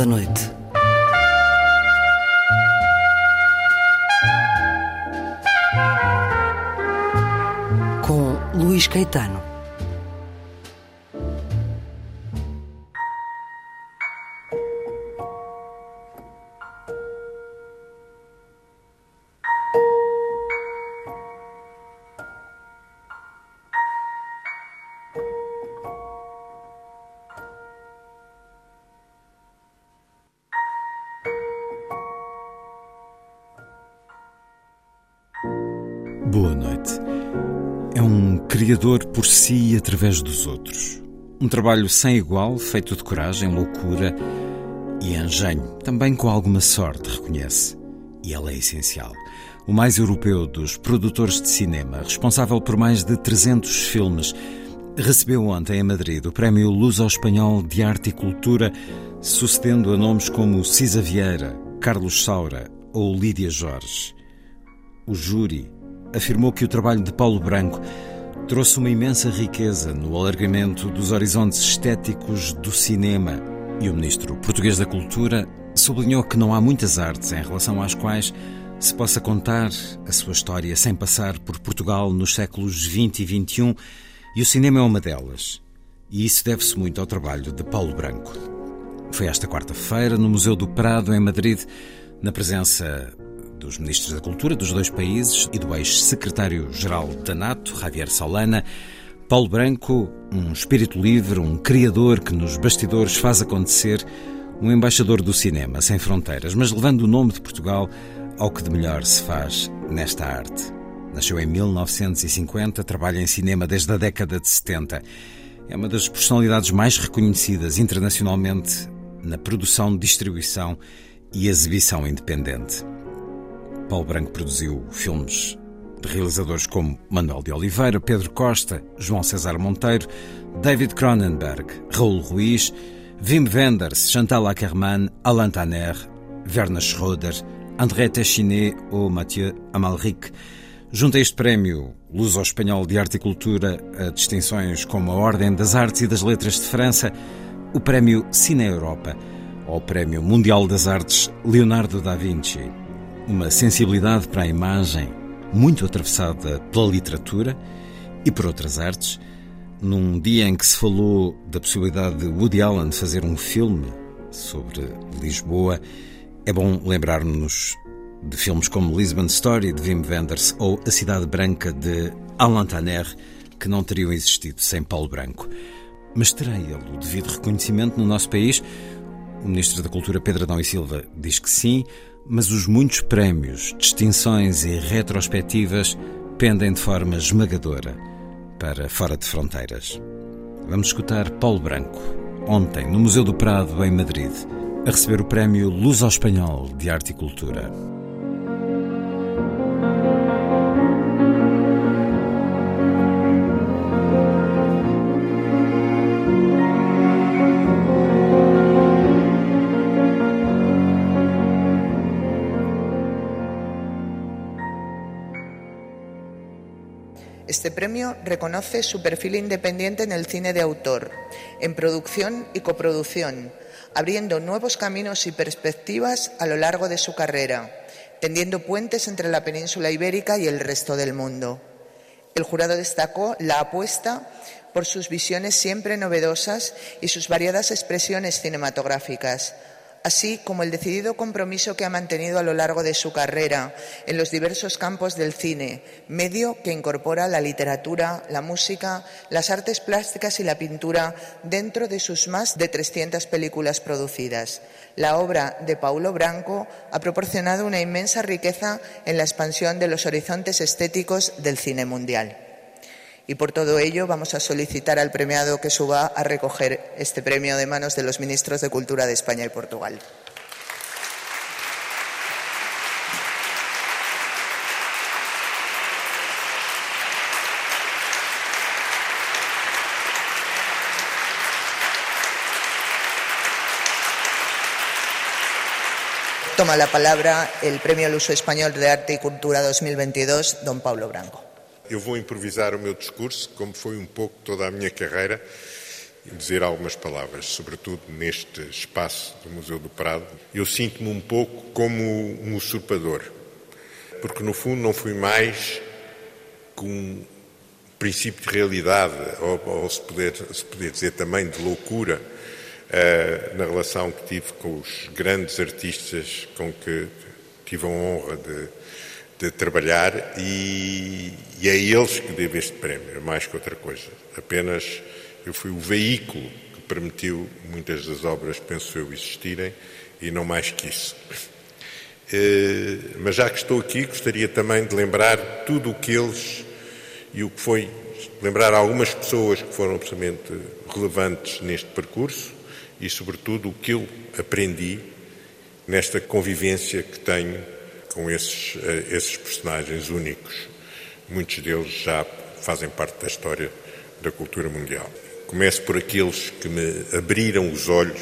Da Noite. Criador por si e através dos outros. Um trabalho sem igual, feito de coragem, loucura e engenho, também com alguma sorte, reconhece. E ela é essencial. O mais europeu dos produtores de cinema, responsável por mais de 300 filmes, recebeu ontem em Madrid o Prémio Luz ao Espanhol de Arte e Cultura, sucedendo a nomes como Cisa Vieira, Carlos Saura ou Lídia Jorge. O júri afirmou que o trabalho de Paulo Branco trouxe uma imensa riqueza no alargamento dos horizontes estéticos do cinema. E o ministro português da Cultura sublinhou que não há muitas artes em relação às quais se possa contar a sua história sem passar por Portugal nos séculos XX e XXI, e o cinema é uma delas. E isso deve-se muito ao trabalho de Paulo Branco. Foi esta quarta-feira, no Museu do Prado, em Madrid, na presença dos ministros da Cultura dos dois países e do ex-secretário-geral da NATO, Javier Solana, Paulo Branco, um espírito livre, um criador que nos bastidores faz acontecer, um embaixador do cinema sem fronteiras, mas levando o nome de Portugal ao que de melhor se faz nesta arte. Nasceu em 1950, trabalha em cinema desde a década de 70. É uma das personalidades mais reconhecidas internacionalmente na produção, distribuição e exibição independente. Paulo Branco produziu filmes de realizadores como Manuel de Oliveira, Pedro Costa, João César Monteiro, David Cronenberg, Raul Ruiz, Wim Wenders, Chantal Ackermann, Alain Tanner, Werner Schroeder, André Téchiné ou Mathieu Amalric. Junto a este prémio Luz ao Espanhol de Arte e Cultura, a distinções como a Ordem das Artes e das Letras de França, o prémio Cine Europa ou o prémio Mundial das Artes Leonardo da Vinci uma sensibilidade para a imagem muito atravessada pela literatura e por outras artes. Num dia em que se falou da possibilidade de Woody Allen fazer um filme sobre Lisboa, é bom lembrar-nos de filmes como Lisbon Story de Wim Wenders ou A Cidade Branca de Alain Tanner, que não teriam existido sem Paulo Branco. Mas terá ele o devido reconhecimento no nosso país? O Ministro da Cultura, Pedro Adão e Silva, diz que sim, mas os muitos prémios, distinções e retrospectivas pendem de forma esmagadora para fora de fronteiras. Vamos escutar Paulo Branco, ontem no Museu do Prado, em Madrid, a receber o prémio Luz ao Espanhol de Arte e Cultura. Este premio reconoce su perfil independiente en el cine de autor, en producción y coproducción, abriendo nuevos caminos y perspectivas a lo largo de su carrera, tendiendo puentes entre la península ibérica y el resto del mundo. El jurado destacó la apuesta por sus visiones siempre novedosas y sus variadas expresiones cinematográficas, así como el decidido compromiso que ha mantenido a lo largo de su carrera en los diversos campos del cine, medio que incorpora la literatura, la música, las artes plásticas y la pintura dentro de sus más de 300 películas producidas. La obra de Paulo Branco ha proporcionado una inmensa riqueza en la expansión de los horizontes estéticos del cine mundial. Y por todo ello vamos a solicitar al premiado que suba a recoger este premio de manos de los ministros de Cultura de España y Portugal. Toma la palabra el Premio al Uso Español de Arte y Cultura 2022, don Paulo Branco. Eu vou improvisar o meu discurso, como foi um pouco toda a minha carreira, dizer algumas palavras, sobretudo neste espaço do Museu do Prado. Eu sinto-me um pouco como um usurpador, porque no fundo não fui mais que um princípio de realidade, ou, ou se, poder, se poder dizer também de loucura, uh, na relação que tive com os grandes artistas com que tive a honra de, de trabalhar e, e é a eles que devo este prémio, mais que outra coisa. Apenas eu fui o veículo que permitiu muitas das obras, penso eu, existirem e não mais que isso. Uh, mas já que estou aqui, gostaria também de lembrar tudo o que eles e o que foi lembrar algumas pessoas que foram absolutamente relevantes neste percurso e, sobretudo, o que eu aprendi nesta convivência que tenho com esses, eh, esses personagens únicos. Muitos deles já fazem parte da história da cultura mundial. Começo por aqueles que me abriram os olhos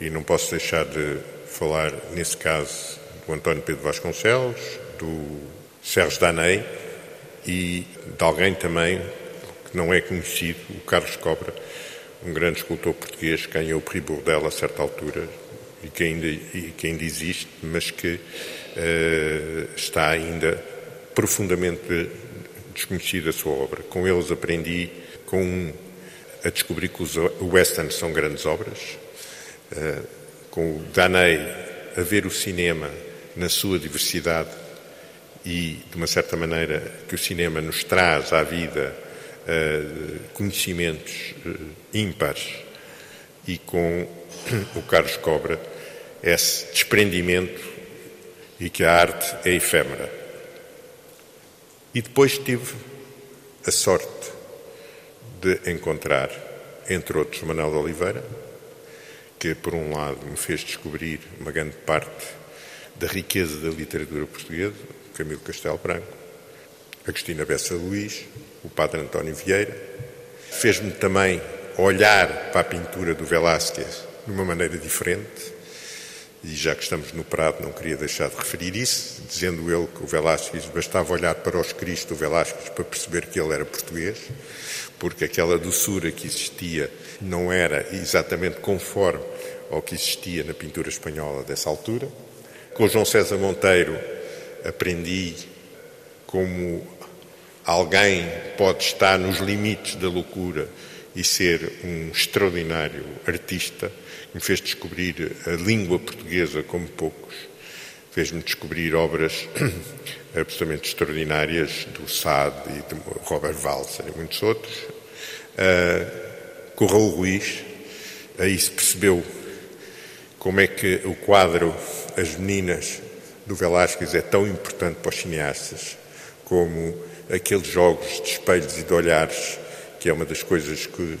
e não posso deixar de falar, nesse caso, do António Pedro Vasconcelos, do Sérgio Danei, e de alguém também que não é conhecido, o Carlos Cobra, um grande escultor português que ganhou o Prix Bourdelle a certa altura e que ainda, e que ainda existe, mas que está ainda profundamente desconhecida a sua obra. Com eles aprendi com um, a descobrir que os westerns são grandes obras, uh, com o Danei a ver o cinema na sua diversidade e, de uma certa maneira, que o cinema nos traz à vida uh, conhecimentos ímpares e com o Carlos Cobra esse desprendimento e que a arte é efêmera. E depois tive a sorte de encontrar, entre outros, Manuel de Oliveira, que, por um lado, me fez descobrir uma grande parte da riqueza da literatura portuguesa, Camilo Castelo Branco, Agostina Bessa Luís, o Padre António Vieira. Fez-me também olhar para a pintura do Velázquez de uma maneira diferente. E já que estamos no Prado, não queria deixar de referir isso, dizendo ele que o Velázquez bastava olhar para os Cristo do Velázquez para perceber que ele era português, porque aquela doçura que existia não era exatamente conforme ao que existia na pintura espanhola dessa altura. Com João César Monteiro aprendi como alguém pode estar nos limites da loucura e ser um extraordinário artista, me fez descobrir a língua portuguesa como poucos, fez-me descobrir obras absolutamente extraordinárias do Sade e de Robert Walser e muitos outros. Uh, com o Raul Ruiz, aí se percebeu como é que o quadro As Meninas do Velázquez é tão importante para os cineastas como aqueles jogos de espelhos e de olhares, que é uma das coisas que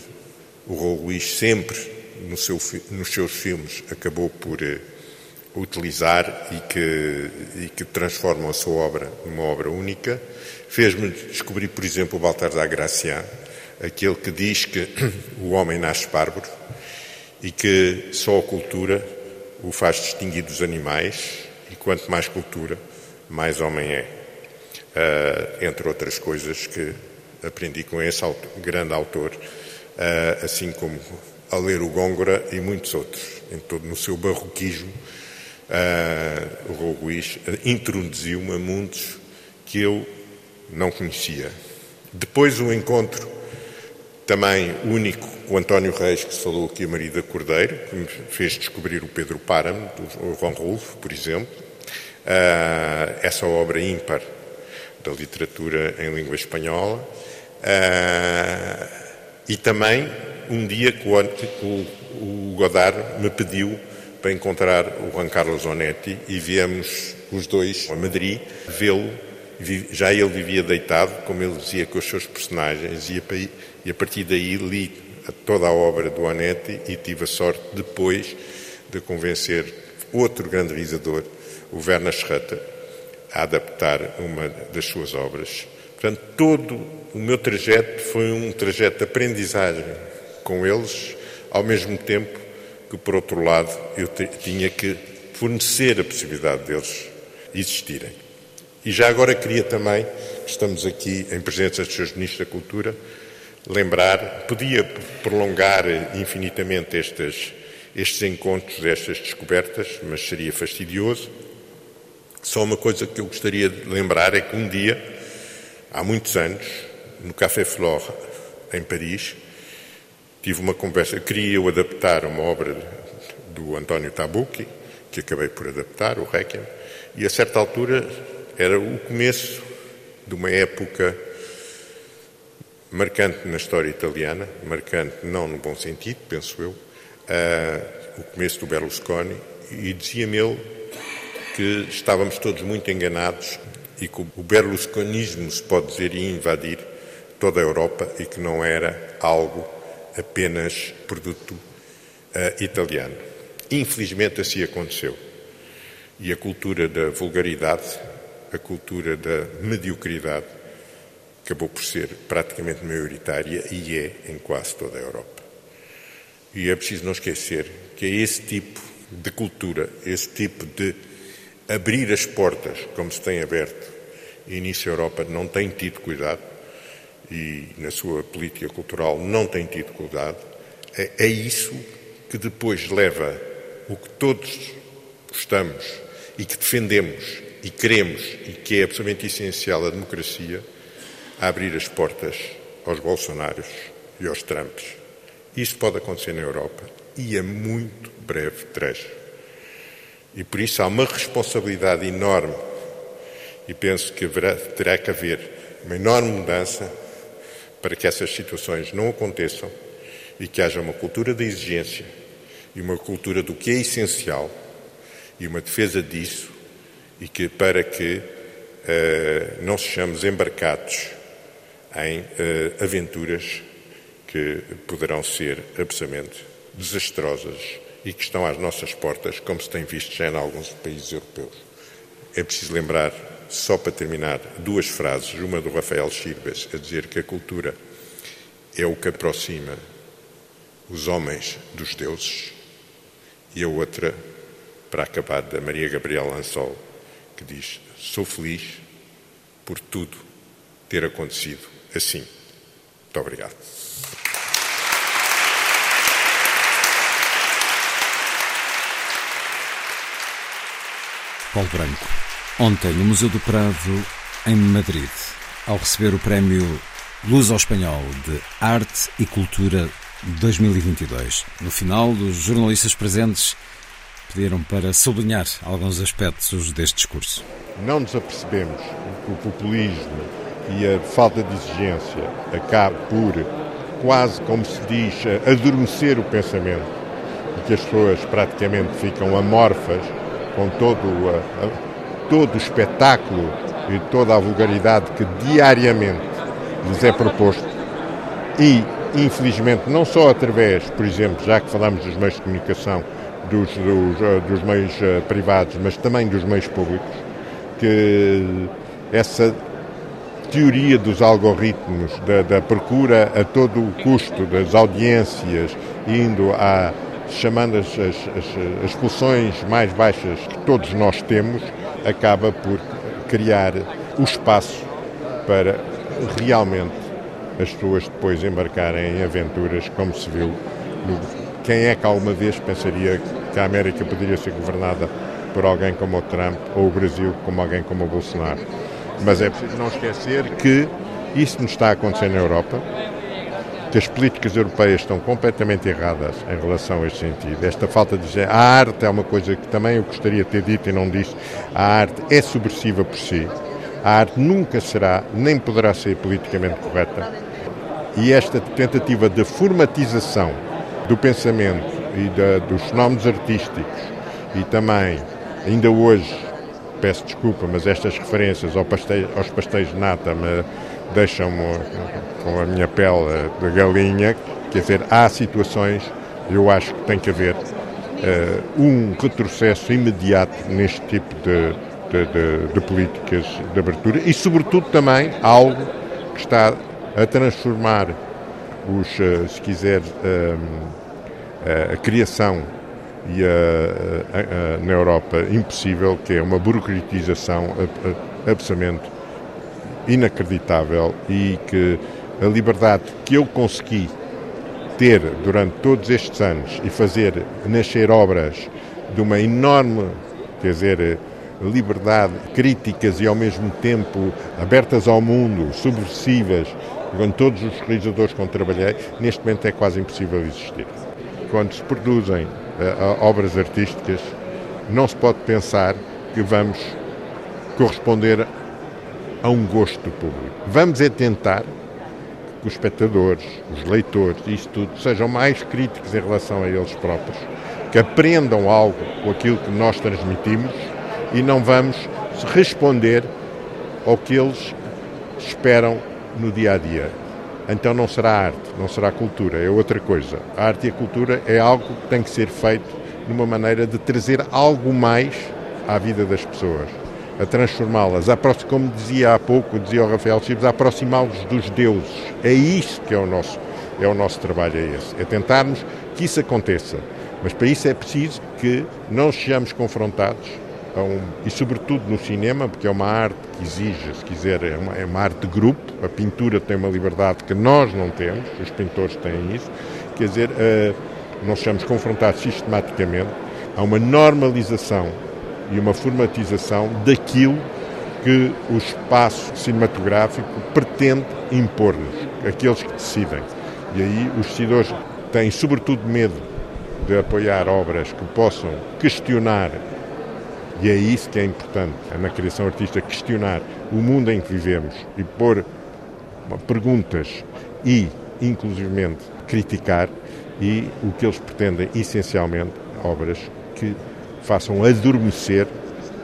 o Raul Luís sempre no seu, nos seus filmes acabou por uh, utilizar e que, e que transformam a sua obra numa obra única. Fez-me descobrir, por exemplo, o Baltasar Gracián, aquele que diz que o homem nasce bárbaro e que só a cultura o faz distinguir dos animais e quanto mais cultura, mais homem é. Uh, entre outras coisas que aprendi com esse autor, grande autor, uh, assim como a ler o Góngora e muitos outros. Em todo, no seu barroquismo, uh, o Roguiz introduziu-me a mundos que eu não conhecia. Depois o encontro também único com o António Reis, que se falou aqui, a Marida Cordeiro, que me fez descobrir o Pedro Páramo, do Juan Rulfo, por exemplo. Uh, essa obra ímpar da literatura em língua espanhola. Uh, e também, um dia que o, o Godard me pediu para encontrar o Juan Carlos Onetti e viemos os dois a Madrid vê-lo. Já ele vivia deitado, como ele dizia, com os seus personagens, e a, partir daí li toda a obra do Onetti e tive a sorte depois de convencer outro grande realizador, o Werner Schroeter, a adaptar uma das suas obras. Portanto, todo o meu trajeto foi um trajeto de aprendizagem com eles, ao mesmo tempo que, por outro lado, eu tinha que fornecer a possibilidade deles existirem. E já agora queria também, estamos aqui em presença dos seus ministros da Cultura, lembrar, podia prolongar infinitamente estes, estes encontros, estas descobertas, mas seria fastidioso. Só uma coisa que eu gostaria de lembrar é que um dia, há muitos anos, no Café Flore, em Paris, tive uma conversa, queria eu adaptar uma obra do António Tabucchi, que acabei por adaptar, o Requiem, e a certa altura era o começo de uma época marcante na história italiana, marcante não no bom sentido, penso eu, uh, o começo do Berlusconi, e dizia-me ele que estávamos todos muito enganados e que o berlusconismo, se pode dizer, ia invadir toda a Europa e que não era algo apenas produto uh, italiano. Infelizmente assim aconteceu. E a cultura da vulgaridade, a cultura da mediocridade, acabou por ser praticamente maioritária e é em quase toda a Europa. E é preciso não esquecer que é esse tipo de cultura, esse tipo de abrir as portas, como se tem aberto, e nisso a Europa não tem tido cuidado, e na sua política cultural não tem tido cuidado, é, é isso que depois leva o que todos gostamos e que defendemos e queremos e que é absolutamente essencial a democracia, a abrir as portas aos Bolsonaros e aos Trumps. Isso pode acontecer na Europa e a muito breve trecho. E por isso há uma responsabilidade enorme e penso que haverá, terá que haver uma enorme mudança para que essas situações não aconteçam e que haja uma cultura da exigência e uma cultura do que é essencial e uma defesa disso e que para que uh, não sejamos embarcados em uh, aventuras que poderão ser absolutamente desastrosas e que estão às nossas portas, como se tem visto já em alguns países europeus. É preciso lembrar só para terminar, duas frases. Uma do Rafael Chirbas, a dizer que a cultura é o que aproxima os homens dos deuses, e a outra, para acabar, da Maria Gabriela Lansol, que diz: Sou feliz por tudo ter acontecido assim. Muito obrigado. Paulo Branco. Ontem, no Museu do Prado, em Madrid, ao receber o prémio Luz ao Espanhol de Arte e Cultura 2022. No final, os jornalistas presentes pediram para sublinhar alguns aspectos deste discurso. Não nos apercebemos que o populismo e a falta de exigência acaba por, quase como se diz, adormecer o pensamento e que as pessoas praticamente ficam amorfas com todo a, todo o espetáculo e toda a vulgaridade que diariamente lhes é proposto. E, infelizmente, não só através, por exemplo, já que falamos dos meios de comunicação, dos, dos, eh, dos meios eh, privados, mas também dos meios públicos, que essa teoria dos algoritmos, da, da, procura a todo o custo das audiências, indo a chamando as, as, as, as pulsões mais baixas que todos nós temos, acaba por criar o espaço para realmente as pessoas depois embarcarem em aventuras, como se viu. No... Quem é que alguma vez pensaria que a América poderia ser governada por alguém como o Trump ou o Brasil como alguém como o Bolsonaro? Mas é preciso não esquecer que isso nos está a acontecer na Europa, que as políticas europeias estão completamente erradas em relação a este sentido. Esta falta de a arte é uma coisa que também eu gostaria de ter dito e não disse. A arte é subversiva por si. A arte nunca será, nem poderá ser politicamente correta. E esta tentativa de formatização do pensamento e dos fenómenos artísticos e também, ainda hoje, peço desculpa, mas estas referências ao pastéis, aos pastéis de nata me deixam-me com a minha pele de galinha. Quer dizer, há situações, eu acho que tem que haver uh, um retrocesso imediato neste tipo de, de, de, de, políticas de abertura e, sobretudo, também algo que está a transformar os, uh, se quiser, uh, a criação e a, a, a, na Europa impossível, que é uma burocratização absolutamente inacreditável e que a liberdade que eu consegui ter durante todos estes anos e fazer nascer obras de uma enorme, quer dizer, liberdade, críticas e ao mesmo tempo abertas ao mundo, subversivas, com todos os realizadores com que trabalhei, neste momento é quase impossível existir. Quando se produzem uh, obras artísticas, não se pode pensar que vamos corresponder a um gosto do público. Vamos é tentar que os espectadores, os leitores, isto tudo, sejam mais críticos em relação a eles próprios, que aprendam algo com aquilo que nós transmitimos e não vamos responder ao que eles esperam no dia a dia. Então não será arte, não será cultura, é outra coisa. A arte e a cultura é algo que tem que ser feito numa maneira de trazer algo mais à vida das pessoas, a transformá-las, como dizia há pouco, dizia o Rafael Chibes, a aproximá-los dos deuses. É isso que é o nosso, é o nosso trabalho, é esse. É tentarmos que isso aconteça. Mas para isso é preciso que não sejamos confrontados um, e sobretudo no cinema, porque é uma arte que exige, se quiser, é uma, é uma, arte de grupo, a pintura tem uma liberdade que nós não temos, os pintores têm isso, quer dizer, uh, nós somos confrontados sistematicamente a uma normalização e uma formatização daquilo que o espaço cinematográfico pretende impor-nos, aqueles que decidem. E aí os decidores têm sobretudo medo de apoiar obras que possam questionar e é isso que é importante é na criação artística, questionar o mundo em que vivemos e pôr perguntas e, inclusivamente, criticar e o que eles pretendem, essencialmente, obras que façam adormecer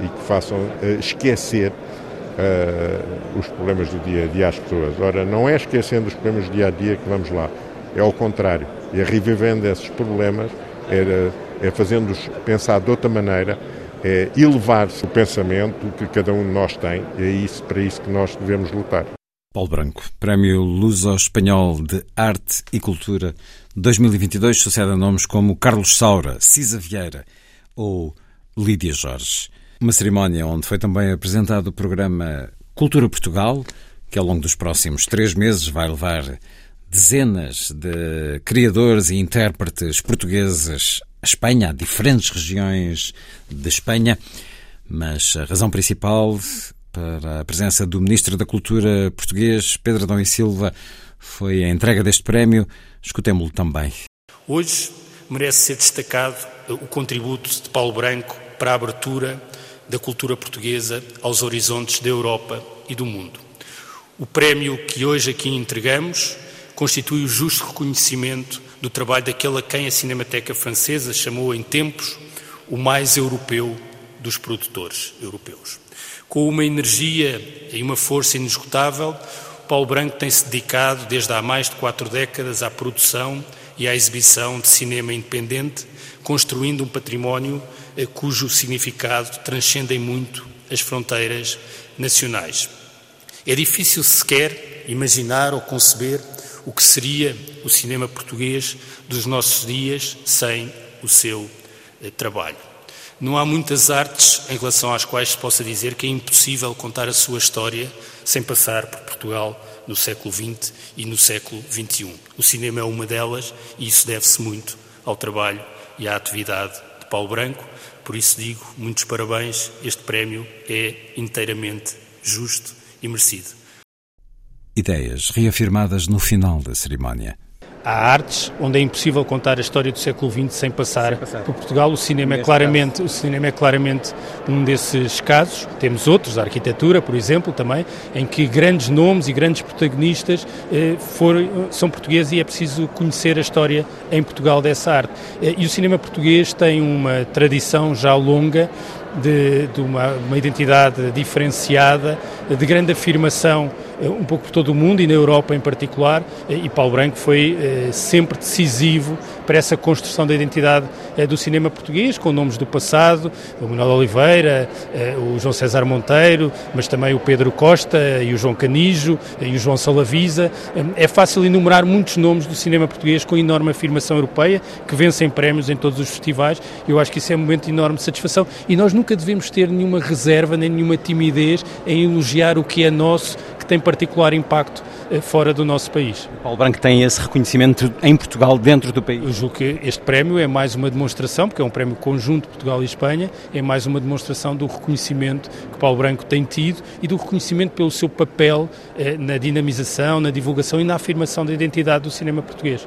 e que façam uh, esquecer uh, os problemas do dia a dia às pessoas. Ora, não é esquecendo os problemas do dia a dia que vamos lá, é ao contrário. É revivendo esses problemas, é, é fazendo-os pensar de outra maneira é elevar-se o pensamento que cada um de nós tem, e é isso, para isso que nós devemos lutar. Paulo Branco, Prémio Luso-Espanhol de Arte e Cultura 2022, sucede a nomes como Carlos Saura, Cisa Vieira ou Lídia Jorge. Uma cerimónia onde foi também apresentado o programa Cultura Portugal, que ao longo dos próximos três meses vai levar dezenas de criadores e intérpretes portugueses a Espanha, a diferentes regiões de Espanha, mas a razão principal para a presença do Ministro da Cultura português, Pedro Adão e Silva, foi a entrega deste prémio. Escutemos-lo também. Hoje merece ser destacado o contributo de Paulo Branco para a abertura da cultura portuguesa aos horizontes da Europa e do mundo. O prémio que hoje aqui entregamos constitui o justo reconhecimento do trabalho daquele a quem a Cinemateca Francesa chamou em tempos o mais europeu dos produtores europeus. Com uma energia e uma força inesgotável, Paulo Branco tem-se dedicado desde há mais de quatro décadas à produção e à exibição de cinema independente, construindo um património eh, cujo significado transcende muito as fronteiras nacionais. É difícil sequer imaginar ou conceber o que seria o cinema português dos nossos dias sem o seu eh, trabalho. Não há muitas artes em relação às quais se possa dizer que é impossível contar a sua história sem passar por Portugal no século XX e no século XXI. O cinema é uma delas e isso deve-se muito ao trabalho e à atividade de Paulo Branco. Por isso digo, muitos parabéns, este prémio é inteiramente justo e merecido. Ideias reafirmadas no final da cerimónia. Há artes onde é impossível contar a história do século XX sem passar, sem passar. por Portugal. O cinema, é claramente, o cinema é claramente um desses casos. Temos outros, a arquitetura, por exemplo, também, em que grandes nomes e grandes protagonistas eh, foram, são portugueses e é preciso conhecer a história em Portugal dessa arte. Eh, e o cinema português tem uma tradição já longa de, de uma, uma, identidade diferenciada, de grande afirmação um pouco por todo o mundo e na Europa em particular, eh, e Paulo Branco foi eh, sempre decisivo para essa construção da identidade do cinema português, com nomes do passado, o Manuel Oliveira, o João César Monteiro, mas também o Pedro Costa e o João Canijo e o João Salavisa. É fácil enumerar muitos nomes do cinema português com enorme afirmação europeia, que vencem prémios em todos os festivais. Eu acho que isso é um momento de enorme satisfação e nós nunca devemos ter nenhuma reserva nem nenhuma timidez em elogiar o que é nosso, que tem particular impacto fora do nosso país. O Paulo Branco tem esse reconhecimento em Portugal, dentro do país? Eu julgo que este prémio é mais uma demonstração, porque é um prémio conjunto de Portugal e Espanha, é mais uma demonstração do reconhecimento que Paulo Branco tem tido e do reconhecimento pelo seu papel eh, na dinamização, na divulgação e na afirmação da identidade do cinema português.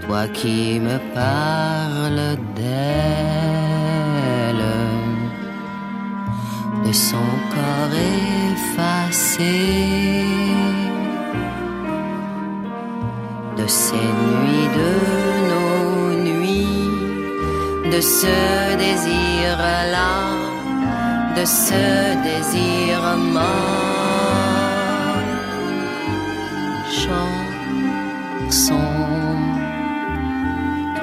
Toi qui me parles d'elle, de son corps effacé, de ces nuits de nos nuits, de ce désir-là, de ce désir mort.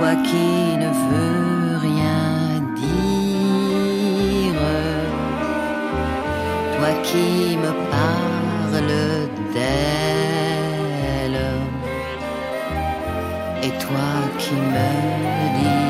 Toi qui ne veut rien dire, toi qui me parles d'elle, et toi qui me dis.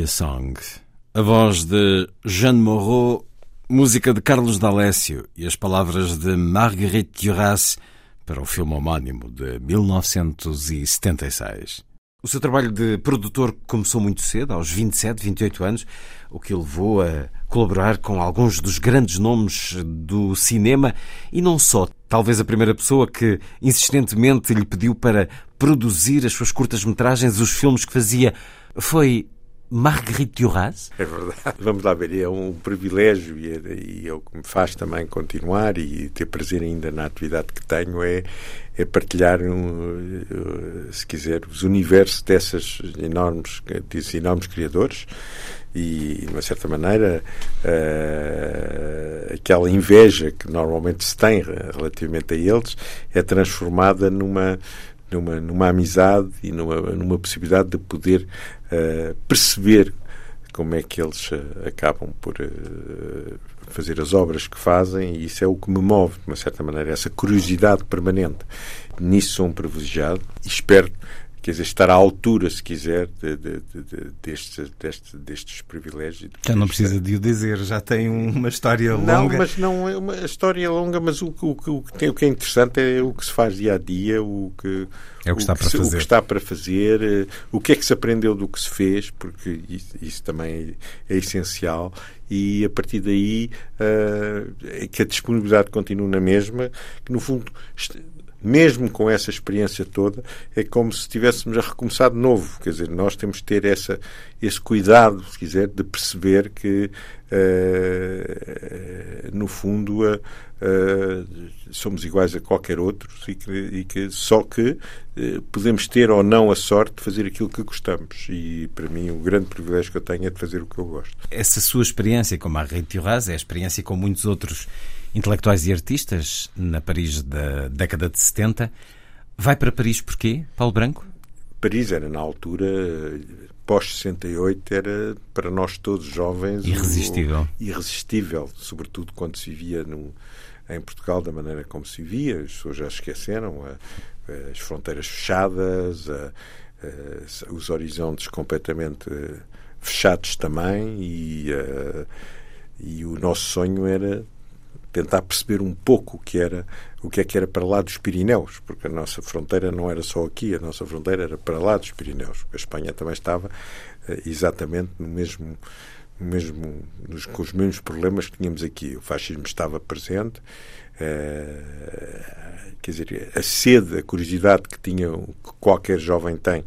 India Song. A voz de Jeanne Moreau, música de Carlos D'Alessio e as palavras de Marguerite Duras para o filme homónimo de 1976. O seu trabalho de produtor começou muito cedo, aos 27, 28 anos, o que o levou a colaborar com alguns dos grandes nomes do cinema e não só. Talvez a primeira pessoa que insistentemente lhe pediu para produzir as suas curtas-metragens, os filmes que fazia, foi Marguerite Duras? É verdade, vamos lá ver, é um privilégio e é, e é o que me faz também continuar e ter prazer ainda na atividade que tenho é, é partilhar, um, eh, se quiser, os universos dessas enormes, desses enormes criadores e, de uma certa maneira, uh, aquela inveja que normalmente se tem relativamente a eles é transformada numa numa, numa amizade e numa, numa possibilidade de poder uh, perceber como é que eles uh, acabam por uh, fazer as obras que fazem e isso é o que me move, de uma certa maneira, essa curiosidade permanente. Nisso sou um privilegiado e espero quer dizer, estar à altura, se quiser, de, de, de, destes, destes, destes privilégios. Já não precisa de o dizer, já tem uma história longa. Não, mas não é uma história longa, mas o, o, o, o que é interessante é o que se faz dia a dia, o que, é o que, está, que para se, fazer. o que está para fazer, eh, o que é que se aprendeu do que se fez, porque isso, isso também é, é, essencial, e a partir daí uh, que a disponibilidade continue na mesma, que no fundo mesmo com essa experiência toda, é como se estivéssemos a recomeçar de novo. Quer dizer, nós temos que ter essa, esse cuidado, se quiser, de perceber que, uh, no fundo, uh, uh, somos iguais a qualquer outro e que, e que só que podemos ter ou não a sorte de fazer aquilo que gostamos. E, para mim, o grande privilégio que eu tenho é de fazer o que eu gosto. Essa sua experiência como a Rei Thioraz é a experiência com muitos outros intelectuais e artistas na Paris da década de 70. Vai para Paris porquê, Paulo Branco? Paris era, na altura, pós-68, era para nós todos jovens. Irresistível. Irresistível, sobretudo quando se via no, em Portugal da maneira como se via. As pessoas já esqueceram a, as fronteiras fechadas, a, os horizontes completamente fechados também. E, e o nosso sonho era tentar perceber um pouco o que era o que é que era para lá dos Pirineus, porque a nossa fronteira não era só aqui, a nossa fronteira era para lá dos Pirineus. A Espanha também estava eh, exatamente no mesmo mesmo nos, com os mesmos problemas que tínhamos aqui. O fascismo estava presente, eh, quer dizer, a sede, a curiosidade que tinha que qualquer jovem tem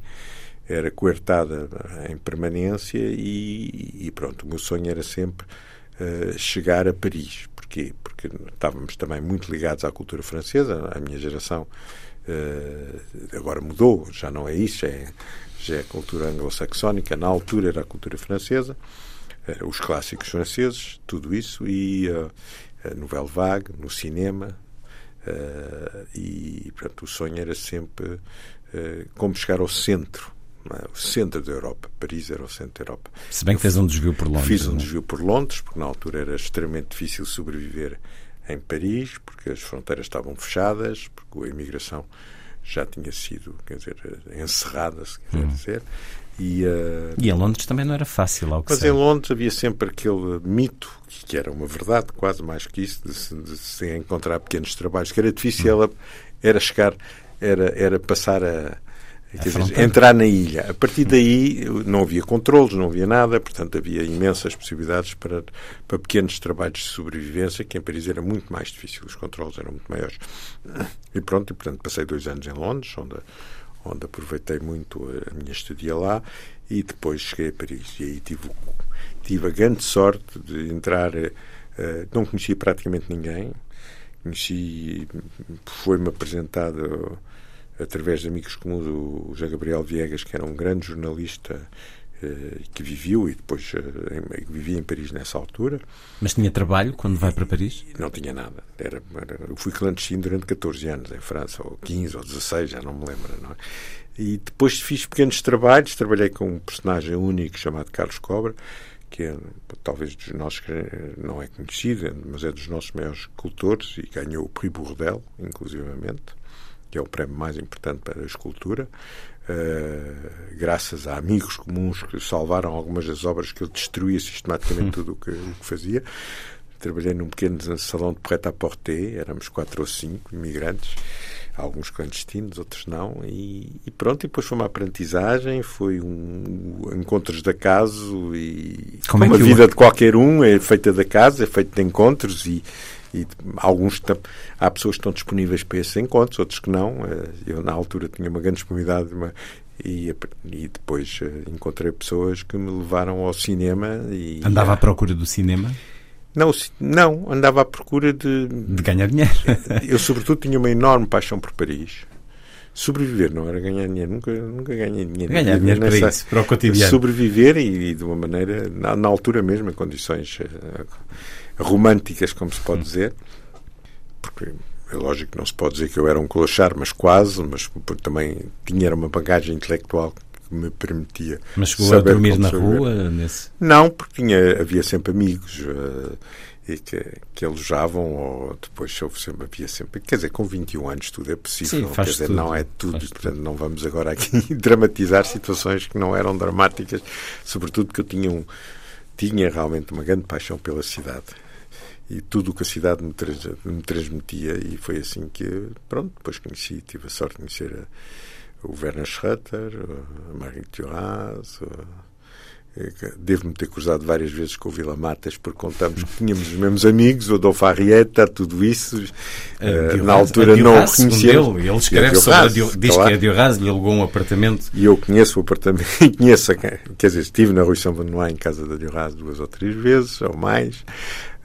era coertada em permanência e, e pronto, o meu sonho era sempre uh, chegar a Paris, Porquê? Porque estávamos também muito ligados à cultura francesa. A minha geração uh, agora mudou, já não é isso, já é, já é a cultura anglo-saxónica. Na altura era a cultura francesa, uh, os clássicos franceses, tudo isso, e uh, a Nouvelle Vague, no cinema. e, portanto, o sonho era sempre como chegar ao centro? O centro da Europa. Paris era o centro da Europa. Se bem que fez um desvio por Londres. Fiz um? É? desvio por Londres, porque na altura era extremamente difícil sobreviver em Paris, porque as fronteiras estavam fechadas, porque a imigração já tinha sido, quer dizer, encerrada, se quiser hum. dizer. E, uh, e em Londres também não era fácil, ao que Mas sei. em Londres havia sempre aquele mito, que era uma verdade, quase mais que isso, de se, de se encontrar pequenos trabalhos, que era difícil, hum. era chegar, era, era passar a, dizer, entrar na ilha. A partir daí não havia controles, não havia nada, portanto havia imensas possibilidades para, para pequenos trabalhos de sobrevivência, que em Paris era muito mais difícil, os controles eram muito maiores. E pronto, e, portanto passei dois anos em Londres, onde, onde aproveitei muito a minha estadia lá, e depois cheguei a Paris. E aí tive, tive a grande sorte de entrar, uh, não conhecia praticamente ninguém, conheci, foi-me apresentado através de amigos comuns, o José Gabriel Viegas, que era um grande jornalista eh, que viveu e depois eh, vivia em Paris nessa altura. Mas tinha trabalho quando vai para Paris? Não tinha nada. Era, era, eu fui clandestino durante 14 anos em França, ou 15 ou 16, já não me lembro. Não é? E depois fiz pequenos trabalhos. Trabalhei com um personagem único chamado Carlos Cobra, que é talvez dos nossos, não é conhecido, mas é dos nossos maiores cultores e ganhou o Prix Bourdel, inclusivamente que é o prémio mais importante para a escultura, uh, graças a amigos comuns que salvaram algumas das obras que ele destruía sistematicamente tudo o que, o que fazia. Trabalhei num pequeno salão de prêt-à-porter, éramos quatro ou cinco imigrantes, alguns clandestinos, outros não, e, e pronto, e depois foi uma aprendizagem, foi um, um encontros de acaso e como, como é a vida de qualquer um é feita de acaso, é feita de encontros e e alguns há pessoas que estão disponíveis para esses encontros, outros que não. Eh, eu, na altura, tinha uma grande disponibilidade uma, e, e, depois eh, encontrei pessoas que me levaram ao cinema. E, Andava à procura do cinema? Não, não, andava à procura de. De ganhar dinheiro. eu, sobretudo, tinha uma enorme paixão por Paris. Sobreviver não era ganhar dinheiro, nunca, nunca ganhei dinheiro. Ganhar dinheiro nessa, para isso, para o cotidiano. Sobreviver e, e de uma maneira, na, na, altura mesmo, em condições uh, românticas, como se pode hum. dizer, porque é lógico que não se pode dizer que eu era um clochard, mas quase, mas também tinha uma bagagem intelectual que me permitia. Mas chegou a dormir na rua? Nesse... Não, porque tinha, havia sempre amigos. Uh, e que, que alojavam, ou depois houve sempre, havia sempre. Quer dizer, com 21 anos tudo é possível. Sim, quer dizer, tudo, não é tudo, portanto, tudo. não vamos agora aqui dramatizar situações que não eram dramáticas, sobretudo que eu tinha, um, tinha realmente uma grande paixão pela cidade. E tudo o que a cidade me, trans, me transmitia, e foi assim que, pronto, depois conheci, tive a sorte de conhecer a, o Werner Schroeter, a Marguerite Duras, Devo-me ter cruzado várias vezes com o Vila Matas, porque contamos que tínhamos os mesmos amigos, o Adolfo Arrieta, tudo isso. Uh, na altura não o conhecíamos. Ele, escreve sobre a Dio, diz claro. que a Dioraz lhe alugou um apartamento. E eu conheço o apartamento, conheço, quer dizer, estive na Rua São Benoit em casa da Dioraz duas ou três vezes, ou mais.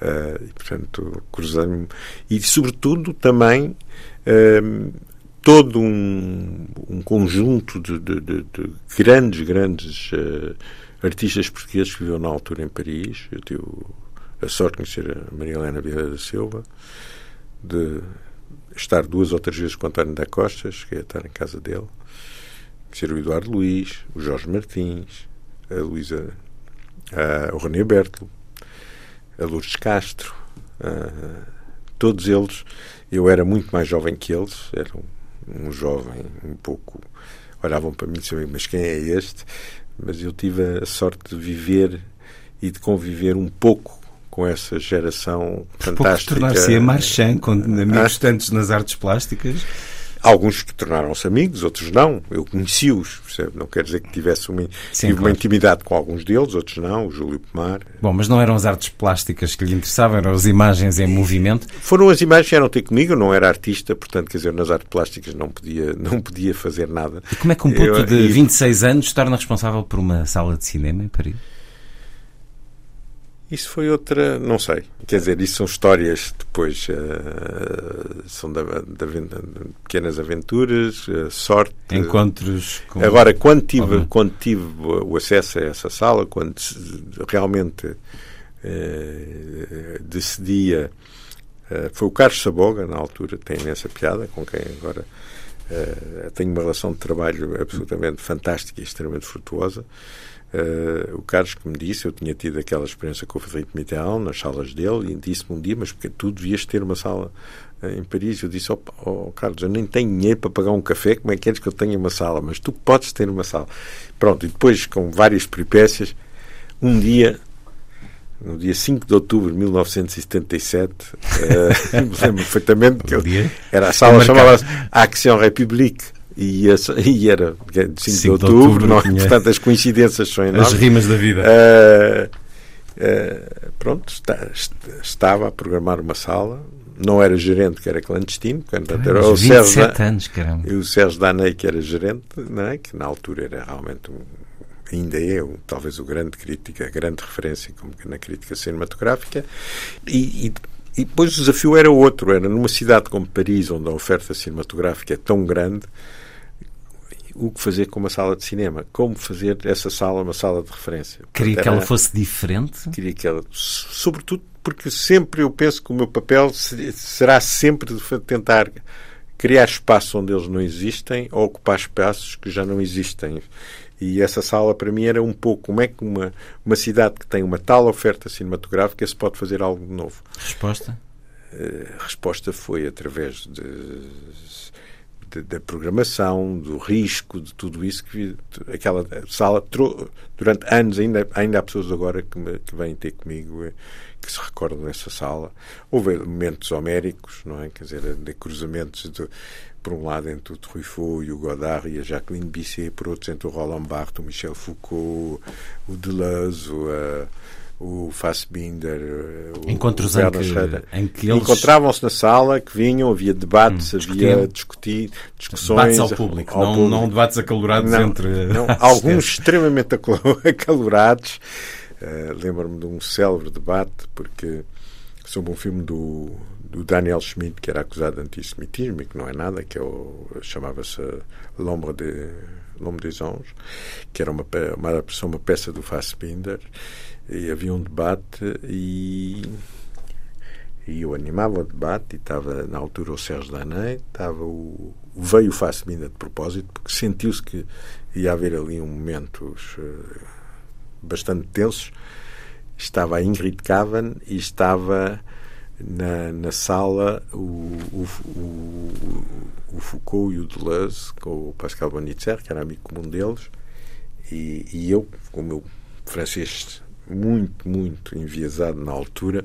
Uh, e, portanto, cruzei-me. E, sobretudo, também. Uh, todo um, um conjunto de, de, de, de, grandes, grandes uh, artistas portugueses que viviam na altura em Paris. Eu tive a sorte de conhecer a Maria Helena Vieira da Silva, de estar duas ou três vezes com António da Costa, cheguei a estar em casa dele, conhecer o Eduardo Luiz, o Jorge Martins, a Luísa, o René Bertolo, a Lourdes Castro, a, todos eles. Eu era muito mais jovem que eles, era um, um jovem um pouco. Olhavam para mim e diziam, mas quem é este? Mas eu tive a sorte de viver e de conviver um pouco com essa geração fantástica. tornar-se a Marchand, com amigos ah? tantos nas artes plásticas. Alguns que tornaram-se amigos, outros não. Eu conheci-os, não quer dizer que tivesse uma, Sim, claro. uma intimidade com alguns deles, outros não, o Júlio Pomar. Bom, mas não eram as artes plásticas que lhe interessavam, eram as imagens em movimento? Foram as imagens que eram ter comigo, eu não era artista, portanto, quer dizer, nas artes plásticas não podia, não podia fazer nada. E como é que um puto eu, de e... 26 anos se torna responsável por uma sala de cinema em Paris? Isso foi outra, não sei. Quer dizer, isso são histórias depois, uh, são da, da, de pequenas aventuras, uh, sorte. Encontros com. Agora, quando tive, quando tive o acesso a essa sala, quando realmente uh, decidia. foi o Carlos Saboga, na altura, tem imensa piada, com quem agora tenho uma relação de trabalho absolutamente fantástica e extremamente frutuosa. Uh, o Carlos que me disse, eu tinha tido aquela experiência com o Frederico Mitterrand nas salas dele e disse-me um dia, mas porque tu devias ter uma sala uh, em Paris. Eu disse, oh, oh, Carlos, eu nem tenho dinheiro para pagar um café, como é que queres que eu tenha uma sala? Mas tu podes ter uma sala. Pronto, e depois com várias peripécias, um dia, no dia 5 de outubro de 1977, uh, me lembro perfeitamente que eu, era a sala chamava-se Action République e, e era 5, 5 de outubro, outubro não, tinha... portanto as coincidências são enormes. As rimas da vida. Uh, uh, pronto, está, estava a programar uma sala, não era gerente, que era clandestino, portanto, era o Sérgio, anos, caramba. E o Sérgio Danei, que era gerente, não é? que na altura era realmente um, ainda é um, talvez o grande crítica, a grande referência como na crítica cinematográfica, e, e e depois o desafio era outro, era numa cidade como Paris, onde a oferta cinematográfica é tão grande, o que fazer com uma sala de cinema, como fazer essa sala uma sala de referência. Queria Portanto, que ela fosse diferente? Queria que ela, sobretudo porque sempre eu penso que o meu papel será sempre de tentar criar espaços onde eles não existem ou ocupar espaços que já não existem. E essa sala para mim era um pouco como é que uma, uma cidade que tem uma tal oferta cinematográfica se pode fazer algo novo. Resposta? Eh, a resposta foi através de da programação, do risco, de tudo isso que aquela sala durante anos ainda ainda há pessoas agora que, me, que vêm ter comigo eh, que se recordam dessa sala. Houve momentos homéricos, não é? Quer dizer, de cruzamentos de, por um lado entre o Truffaut e o Godard e a Jacqueline Bisset, por outro entre o Roland Barthes, o Michel Foucault, o Deleuze, uh, o Fassbinder, o Encontros o em que, em que eles... encontravam-se na sala, que vinham, havia debates, hum, havia discutir, discussões. Debates ao público, ao não, público. não debates acalorados não, entre. Não, alguns extremamente acalorados. Uh, Lembro-me de um célebre debate, porque sobre um filme do, do Daniel Schmidt, que era acusado de antissemitismo e que não é nada, que é chamava-se L'Ombre de, L'Ombre des Anges, que era uma, uma adaptação, uma peça do Fassbinder e havia um debate e, e eu animava o debate e estava na altura o Sérgio Danei, estava o, veio o Fassbinder de propósito porque sentiu-se que ia haver ali um momentos uh, bastante tensos. Estava a Ingrid Cavan e estava na, na sala o, o, o, o Foucault e o Deleuze, com o Pascal Bonitzer, que era amigo comum deles, e, e eu, com o meu francês muito, muito enviesado na altura,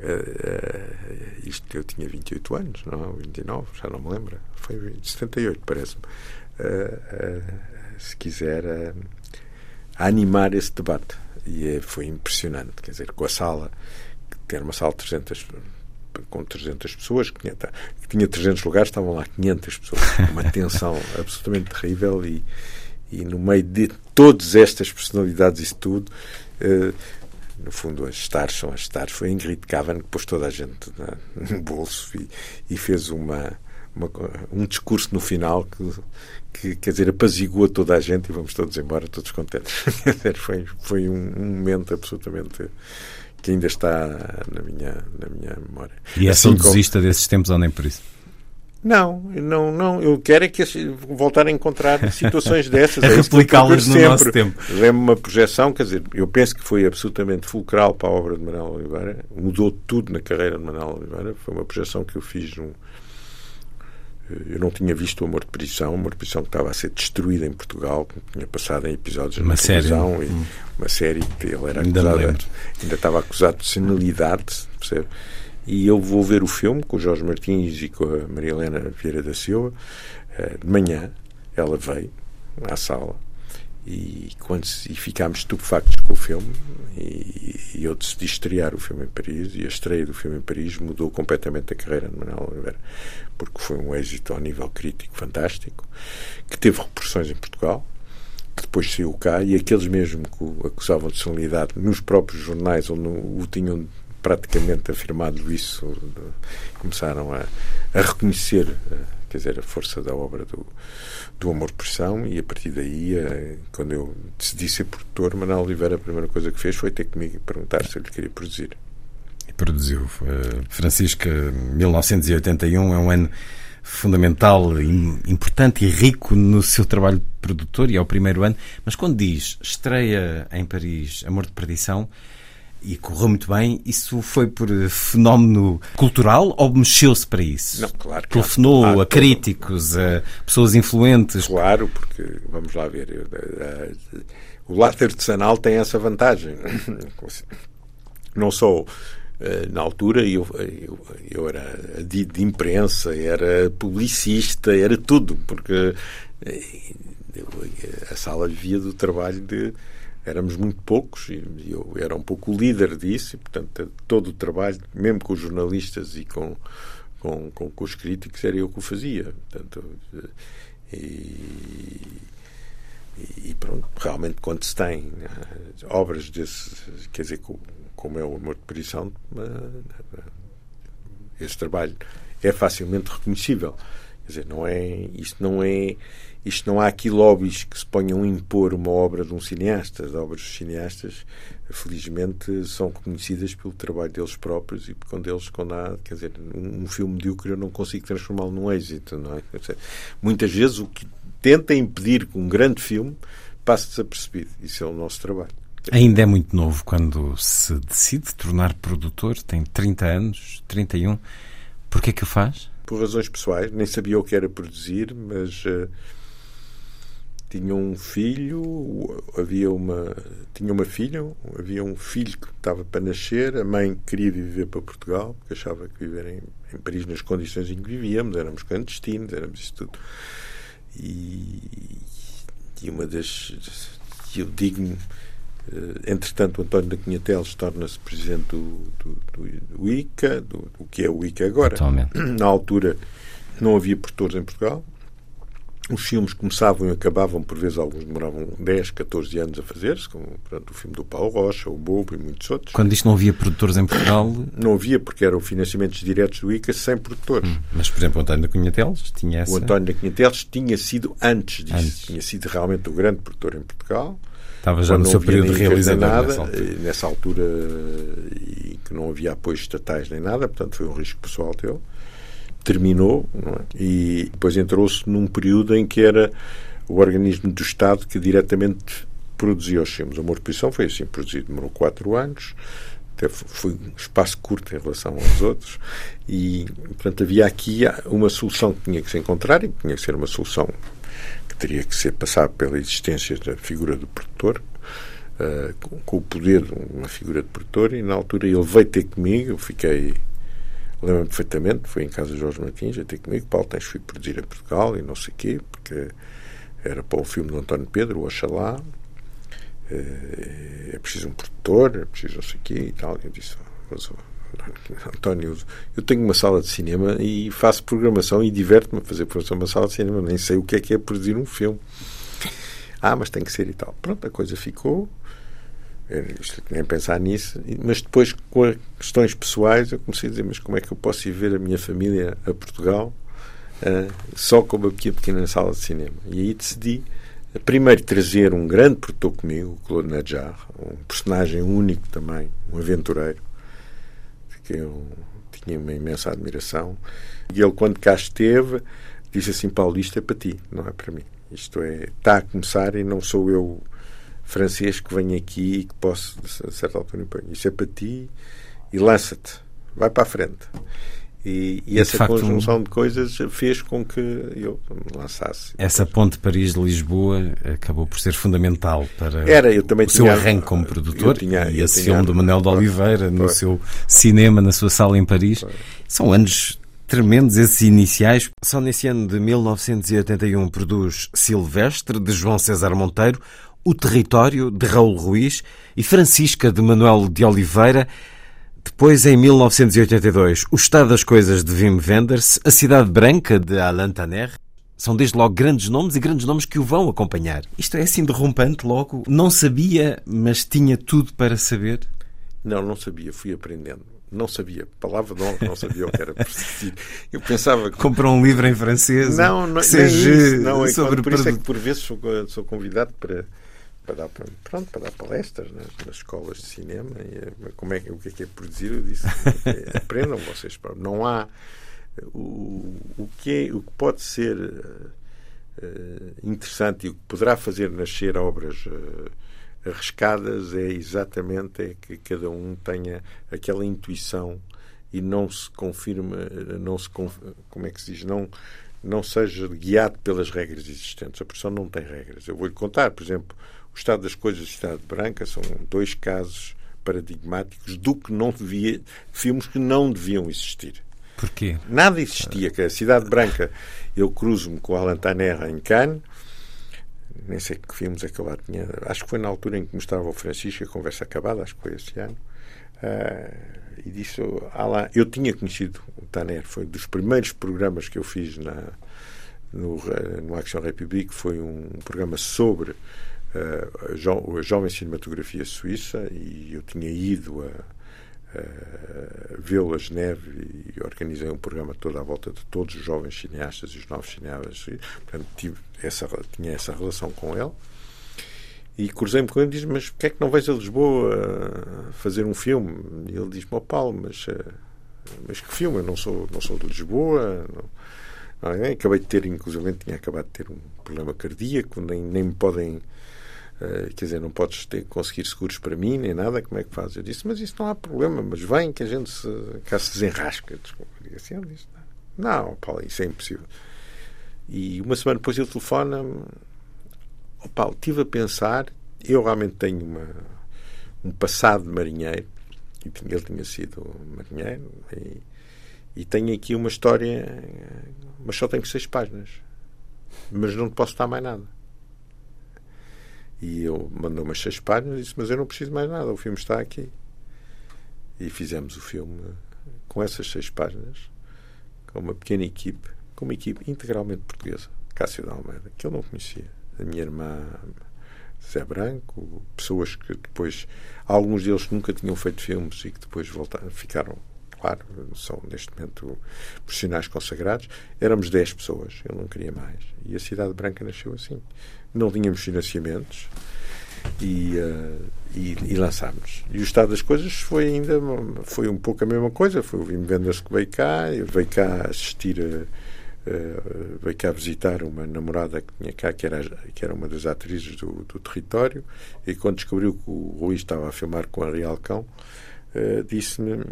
uh, uh, isto eu tinha 28 anos, não, 29, já não me lembro, foi 78, parece-me. Uh, se quiser animar esse debate. E foi impressionante, quer dizer, com a sala, que era uma sala de 300 com 300 pessoas, que tinha, que tinha 300 lugares, estavam lá 500 pessoas. Uma tensão absolutamente terrível e, e no meio de todas estas personalidades e tudo, no fundo, as stars são as stars. Foi Ingrid Cavan que pôs toda a gente no bolso e, e fez uma, uma, um discurso no final que, que, quer dizer, apazigua toda a gente e vamos todos embora, todos contentes. foi, foi um, um momento absolutamente que ainda está na minha, na minha memória. E é assim como... desses tempos ou nem por isso? Não, não, não. Eu quero é que voltar a encontrar situações dessas. a é replicá-las no sempre. nosso tempo. Lembro uma projeção, quer dizer, eu penso que foi absolutamente fulcral para a obra de Manuel Oliveira. Mudou tudo na carreira de Manuel Oliveira. Foi uma projeção que eu fiz num, eu não tinha visto o Amor de Prisão, o Amor de Prisão que estava a ser destruído em Portugal, que tinha passado em episódios uma na série. televisão, e hum. uma série que ele era ainda acusado, ainda estava acusado de senilidade, percebe? E eu vou ver o filme com o Jorge Martins e com a Maria Helena Vieira da Silva. Eh, de manhã, ela veio à sala e, quando, e ficámos estupefactos com o filme e, e, eu decidi estrear o filme em Paris e a estreia do filme em Paris mudou completamente a carreira de Manuel Oliveira porque foi um êxito ao nível crítico fantástico que teve repressões em Portugal que depois saiu cá e aqueles mesmo que o acusavam de sonoridade nos próprios jornais onde o tinham praticamente afirmado isso, começaram a, a reconhecer eh, quer dizer, a força da obra do, do Amor Pressão e a partir daí, eh, quando eu decidi ser produtor, Manuel Oliveira a primeira coisa que fez foi ter comigo e perguntar se eu lhe queria produzir. E produziu. Uh, Francisca, 1981 é um ano fundamental, importante e rico no seu trabalho produtor e é o primeiro ano, mas quando diz estreia em Paris Amor de Perdição, e correu muito bem. Isso foi por fenómeno cultural ou mexeu-se para isso? Não, claro. Telefonou claro, a críticos, a pessoas influentes? Claro, porque, vamos lá ver, o lado artesanal tem essa vantagem. Não só eh, na altura eu, eu, eu era de, de imprensa, era publicista, era tudo, porque eh, a sala vivia do trabalho de éramos muito poucos e eu era um pouco o líder disso e, portanto, todo o trabalho, mesmo com os jornalistas e com, com, com, com os críticos, era eu que o fazia. Portanto, e, e pronto, realmente quando se tem eh, obras desse, quer dizer, como é o Amor de Perição, eh, esse trabalho é facilmente reconhecível. Quer dizer, não é, isto não é isto não há aqui lobbies que se ponham a impor uma obra de um cineasta. As obras dos cineastas, felizmente, são reconhecidas pelo trabalho deles próprios e quando eles, quando há, quer dizer, um, um filme medíocre eu não consigo transformá-lo num êxito, não é? Muitas vezes o que tenta impedir que um grande filme passe desapercebido. Isso é o nosso trabalho. Ainda é muito novo quando se decide tornar produtor, tem 30 anos, 31. Porquê que o faz? Por razões pessoais, nem sabia o que era produzir, mas uh, tinha um filho, havia uma tinha uma filha, havia um filho que estava para nascer, a mãe queria viver para Portugal, porque achava que viver em, em Paris nas condições em que vivíamos, éramos clandestinos, éramos isso tudo. E, e uma das eu digo-me eh, entretanto, António da Cunha Teles torna-se presidente do, do, do ICA, do, do, que é o ICA agora. Totalmente. Na altura não havia produtores em Portugal, os filmes começavam e acabavam, por vezes alguns demoravam 10, 14 anos a fazer-se, como o filme do Paulo Rocha, o Bobo e muitos outros. Quando isto não havia produtores em Portugal? Não havia, porque eram financiamentos diretos do ICA sem produtores. Hum, mas, por exemplo, o António da Cunha Teles tinha essa... O António da tinha sido antes disso. Antes. Tinha sido realmente o grande produtor em Portugal. Estava já no seu período de realizador nada, nessa altura. nessa altura. e que não havia apoios estatais nem nada, portanto foi um risco pessoal dele terminou é? e depois entrou-se num período em que era o organismo do Estado que diretamente produzia os filmes. Amor de Posição foi assim produzido, demorou quatro anos, até foi um espaço curto em relação aos outros, e, portanto, havia aqui uma solução que tinha que se encontrar e que tinha que ser uma solução que teria que ser passar pela existência da figura do produtor, uh, com, com, o poder de uma figura de produtor, e na altura ele veio ter comigo, eu fiquei lembro-me perfeitamente, foi em casa de Jorge Martins, ter comigo, Paulo, tens fui produzir a Portugal e não sei quê, porque era para o filme do António Pedro, o Oxalá, é preciso um produtor, é preciso não sei o quê e tal. Eu disse, mas, António, eu tenho uma sala de cinema e faço programação e diverto-me a fazer programação numa sala de cinema, nem sei o que é que é produzir um filme. Ah, mas tem que ser e tal. Pronto, a coisa ficou. Nem pensar nisso, mas depois, com questões pessoais, eu comecei a dizer: Mas como é que eu posso ir ver a minha família a Portugal uh, só com uma pequena sala de cinema? E aí decidi primeiro trazer um grande produtor comigo, o Claude Nadjar, um personagem único também, um aventureiro, que eu tinha uma imensa admiração. E ele, quando cá esteve, disse assim: Paulo, isto é para ti, não é para mim. Isto é, está a começar e não sou eu francês que venho aqui e que posso, a certa altura, impor. Isto é para ti e lança-te, vai para a frente. E, e, e essa facto, conjunção de coisas fez com que eu me lançasse. Essa ponte Paris-Lisboa acabou por ser fundamental para Era, eu também o seu arranque como produtor tinha, e esse filme do Manuel de Oliveira no seu cinema, na sua sala em Paris. São anos tremendos esses iniciais. Só nesse ano de 1981 produz Silvestre, de João César Monteiro, O Território, de Raul Ruiz e Francisca, de Manuel de Oliveira. Depois, em 1982, O Estado das Coisas de Wim Wenders, A Cidade Branca de Alain Tanner. São desde logo grandes nomes e grandes nomes que o vão acompanhar. Isto é assim derrompante logo. Não sabia, mas tinha tudo para saber? Não, não sabia. Fui aprendendo. Não sabia. Palavra de honra, não sabia o que era persistir. Eu pensava que... Comprou um livro em francês? Não, não, seja, é isso. Não, é sobre por isso é que por vezes sou, sou convidado para para dar, pronto, para dar palestras nas, nas escolas de cinema. E, eh, como é, o que é que é produzir? Eu disse: é, aprendam vocês. Não há. O, o, que é, o que pode ser uh, interessante e o que poderá fazer nascer obras uh, arriscadas é exatamente é que cada um tenha aquela intuição e não se confirma, não se como é que se diz, não não seja guiado pelas regras existentes. A produção não tem regras. Eu vou-lhe contar, por exemplo, o estado das coisas e Cidade Branca são dois casos paradigmáticos do que não devia, filmes que não deviam existir. Porquê? Nada existia, que a Cidade Branca, eu cruzo-me com Alan Tanerra em Cannes, nem sei que filmes é que eu lá tinha, acho que foi na altura em que mostrava o Francisco a conversa acabada, acho que foi esse ano, uh, e disse, Alan, eu tinha conhecido o Taner, foi dos primeiros programas que eu fiz na, no, no Action République, foi um programa sobre uh, jo, a jovem cinematografia suíça e eu tinha ido a, a vê-lo a Geneve e organizei um programa todo à volta de todos os jovens cineastas e os novos cineastas. Portanto, tive essa, tinha essa relação com ele. E cruzei-me com ele e disse: Mas porquê é que não vais a Lisboa fazer um filme? E ele diz-me: oh, Paulo, mas, eh, mas que filme? Eu não sou, não sou de Lisboa. Não, não é? Acabei de ter, inclusive, tinha acabado de ter um problema cardíaco, nem, nem me podem Uh, quer dizer, não podes ter, conseguir seguros para mim, nem nada, como é que fazes? Eu disse, mas isso não há problema, mas vem que a gente se, cá se desenrasca. Desculpa, eu assim, ele disse, não, Paulo, isso é impossível. E uma semana depois ele telefona-me, oh, Paulo, estive a pensar, eu realmente tenho uma, um passado de marinheiro, e ele tinha sido marinheiro, e, e tenho aqui uma história, mas só tenho seis páginas, mas não te posso dar mais nada. E eu mandou umas seis páginas e disse: Mas eu não preciso mais nada, o filme está aqui. E fizemos o filme com essas seis páginas, com uma pequena equipe, com uma equipe integralmente portuguesa, Cássio de Almeida, que eu não conhecia. A minha irmã Zé Branco, pessoas que depois, alguns deles nunca tinham feito filmes e que depois voltaram, ficaram, claro, são neste momento profissionais consagrados. Éramos dez pessoas, eu não queria mais. E a Cidade Branca nasceu assim não tínhamos financiamentos e, uh, e, e, lançámos. E o estado das coisas foi ainda foi um pouco a mesma coisa. Foi o Vim Vendas que veio cá, veio cá assistir a, Uh, veio cá visitar uma namorada que tinha cá, que era, que era uma das atrizes do, do território, e quando descobriu que o Rui estava a filmar com a Real Cão, uh, disse-me: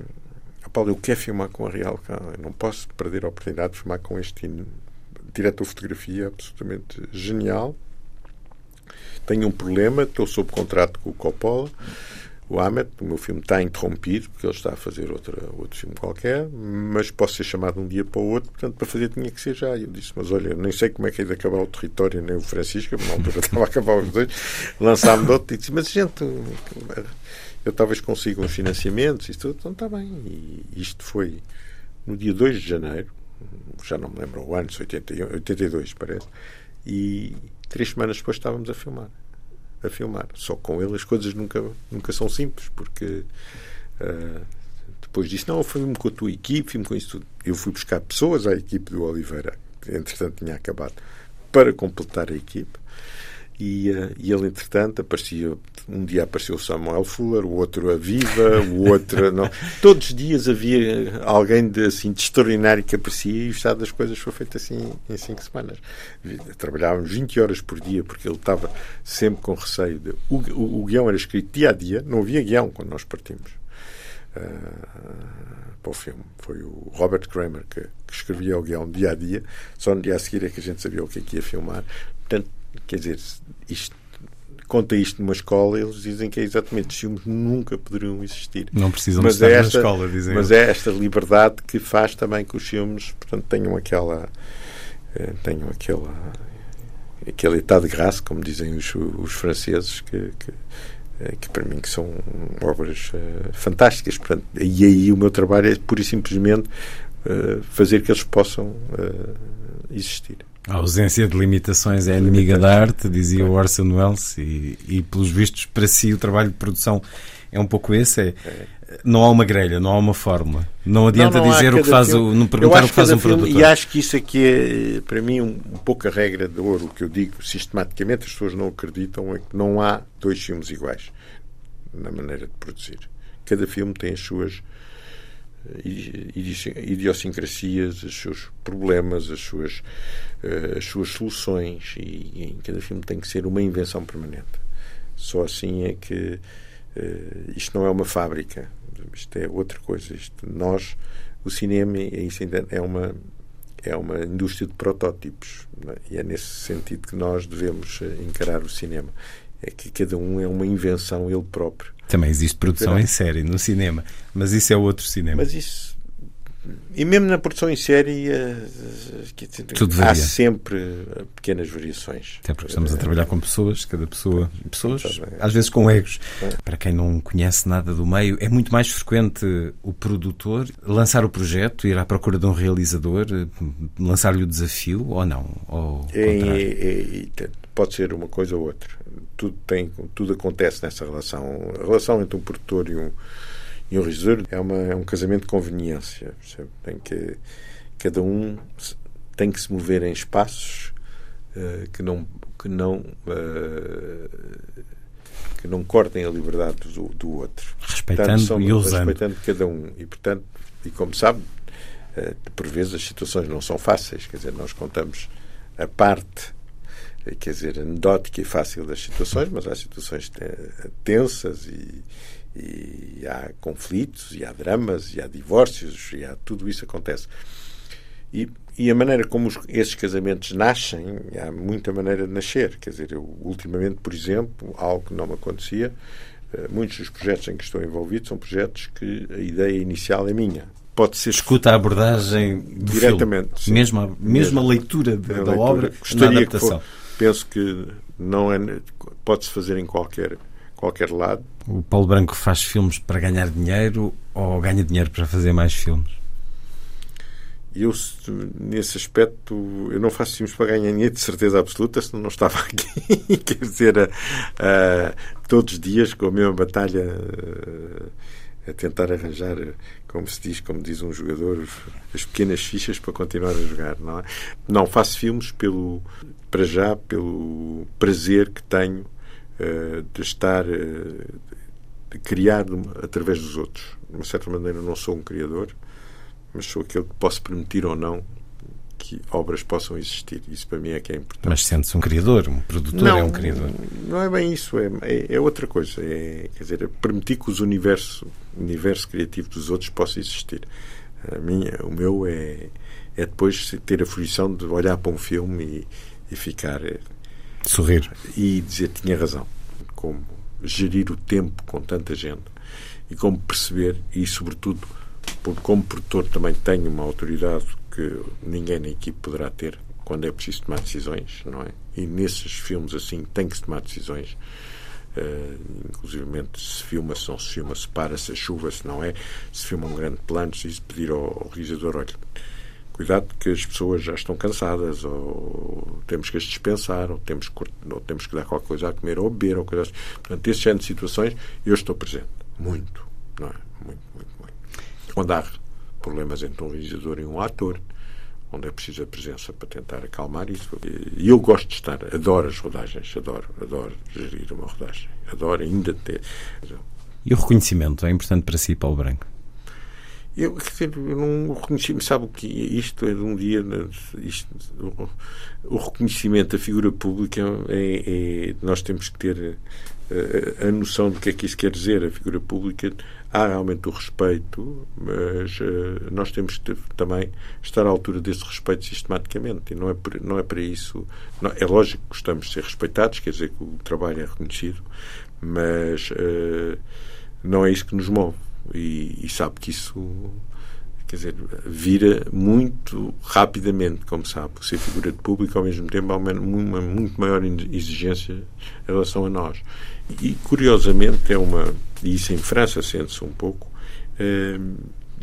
Paulo, eu quero filmar com a Real Cão, eu não posso perder a oportunidade de filmar com este diretor de fotografia absolutamente genial. Tenho um problema, estou sob contrato com o Coppola o Ahmed, o meu filme está interrompido, porque ele está a fazer outra, outro filme qualquer, mas posso ser chamado um dia para o outro, portanto, para fazer tinha que ser já. Eu disse, mas olha, nem sei como é que é de acabar o território, nem o Francisco, na altura estava a acabar os dois, lançámos outro e disse, mas gente, eu talvez consiga uns financiamentos, isto então está bem. E isto foi no dia 2 de janeiro, já não me lembro o ano, 82, parece, e três semanas depois estávamos a filmar a filmar. Só com ele as coisas nunca, nunca são simples, porque uh, depois disse: Não, fui-me com a tua equipe, fui-me com isso tudo. Eu fui buscar pessoas à equipe do Oliveira, que entretanto tinha acabado, para completar a equipe. E, uh, e ele, entretanto, aparecia. Um dia apareceu o Samuel Fuller, o outro a Viva, o outro. não. Todos os dias havia alguém de, assim, de extraordinário que aparecia e o estado das coisas foi feito assim em cinco semanas. Trabalhávamos 20 horas por dia porque ele estava sempre com receio. De, o, o, o guião era escrito dia a dia, não havia guião quando nós partimos. Uh, para o filme. Foi o Robert Kramer que, que, escrevia o guião dia a dia, só no dia a seguir é que a gente sabia o que é que ia filmar. Portanto, quer dizer, isto, conta isto numa escola, eles dizem que é exatamente os filmes nunca poderiam existir. Não precisam mas estar é esta, na escola, dizem. Mas é esta liberdade que faz também que os filmes, portanto, tenham aquela eh, tenham aquela aquele état de grâce, como dizem os, os franceses, que, que, eh, que, para mim que são obras uh, fantásticas. Portanto, e aí o meu trabalho é pura e simplesmente uh, fazer que eles possam uh, existir. A ausência de limitações é inimiga da arte, dizia o Orson Welles, e, e pelos vistos, para si, o trabalho de produção é um pouco esse: é, não há uma grelha, não há uma fórmula. Não adianta não, não dizer o que faz filme. o, não perguntar o que faz um filme, produtor. E acho que isso aqui é, para mim, um, um pouco a regra de ouro. O que eu digo sistematicamente, as pessoas não acreditam, é que não há dois filmes iguais na maneira de produzir. Cada filme tem as suas idiosincrasias, os seus problemas, as suas, uh, as suas soluções e, em cada filme tem que ser uma invenção permanente. Só assim é que uh, isto não é uma fábrica, isto é outra coisa. Isto, nós, o cinema, é, é uma é uma indústria de protótipos é? e é nesse sentido que nós devemos eh, encarar o cinema. É que cada um é uma invenção ele próprio também existe produção em série no cinema, mas isso é outro cinema. Mas isso. E mesmo na produção em série uh, Tudo há sempre pequenas variações. Até porque estamos a trabalhar com pessoas, cada pessoa, pessoas às vezes com egos. Para quem não conhece nada do meio, é muito mais frequente o produtor lançar o projeto, ir à procura de um realizador, lançar-lhe o desafio ou não? Ou é, é, é, pode ser uma coisa ou outra tudo, tem, tudo acontece nessa relação. A relação entre um produtor e um, e um realizador é, uma, é um casamento de conveniência. Tem que, cada um tem que se mover em espaços uh, que não, que não, uh, que não cortem a liberdade do, do outro. Respeitando portanto, são, e usando. Respeitando cada um. E, portanto, e como sabe, uh, por vezes as situações não são fáceis. Quer dizer, nós contamos a parte quer dizer, anedótica e fácil das situações, mas há situações tensas e, e há conflitos, e há dramas, e há divórcios, e há, tudo isso acontece. E, e a maneira como os, esses casamentos nascem, há muita maneira de nascer. Quer dizer, eu, ultimamente, por exemplo, algo que não me acontecia, eh, muitos dos projetos em que estou envolvido são projetos que a ideia inicial é minha. Pode ser escuta a abordagem diretamente, mesmo a, mesmo a leitura de, da leitura. obra, Gostaria na adaptação. Que penso que não é pode-se fazer em qualquer qualquer lado. O Paulo Branco faz filmes para ganhar dinheiro ou ganha dinheiro para fazer mais filmes? Eu, nesse aspecto, eu não faço filmes para ganhar dinheiro, de certeza absoluta, senão não estava aqui. Quer dizer, uh, todos os dias com a mesma batalha uh, a tentar arranjar, como se diz, como diz um jogador, as pequenas fichas para continuar a jogar. Não, é? não faço filmes pelo, para já pelo prazer que tenho de estar uh, de criar através dos outros. De uma certa maneira, não sou um criador, mas sou aquele que posso permitir ou não que obras possam existir. Isso para mim é que é importante. Mas sente-se um criador, um produtor não, é um criador. Não é bem isso, é, é, é outra coisa. É, quer dizer, é permitir que os universo, o universo criativo dos outros possa existir. A minha, o meu é, é depois ter a fruição de olhar para um filme e, e ficar. Sorrir. E dizer tinha razão. Como gerir o tempo com tanta gente e como perceber, e sobretudo, porque como produtor também tenho uma autoridade que ninguém na equipe poderá ter quando é preciso tomar decisões, não é? E nesses filmes assim tem que se tomar decisões. Uh, inclusive se filma, se não se filma, se para, se chuva, se não é, se filma um grande plano, se pedir ao, ao realizador, olha, cuidado que as pessoas já estão cansadas, ou temos que as dispensar, ou temos, ou temos que dar qualquer coisa a comer ou beber, ou coisa assim. Portanto, esse género de situações, eu estou presente. Muito, não é? Muito, muito, muito. Quando há problemas entre um realizador e um ator, onde é preciso a presença para tentar acalmar isso. E eu gosto de estar, adoro as rodagens, adoro, adoro gerir uma rodagem, adoro ainda ter. E o reconhecimento é importante para si, Paulo Branco? Eu, eu não reconheci, sabe o que isto é de um dia, isto, o, reconhecimento da figura pública é, é, nós temos que ter a, eh, a noção do que é que isso quer dizer. A figura pública há realmente o respeito, mas uh, nós temos que também estar à altura desse respeito sistematicamente. E não é, por, não é para isso. Não, é lógico que gostamos de ser respeitados, quer dizer que o trabalho é reconhecido, mas uh, não é isso que nos move e, e sabe que isso quer dizer, vira muito rapidamente, como sabe, ser figura de público ao mesmo tempo há uma, muito maior exigência em relação a nós. E curiosamente é uma, e isso em França sente-se um pouco, eh,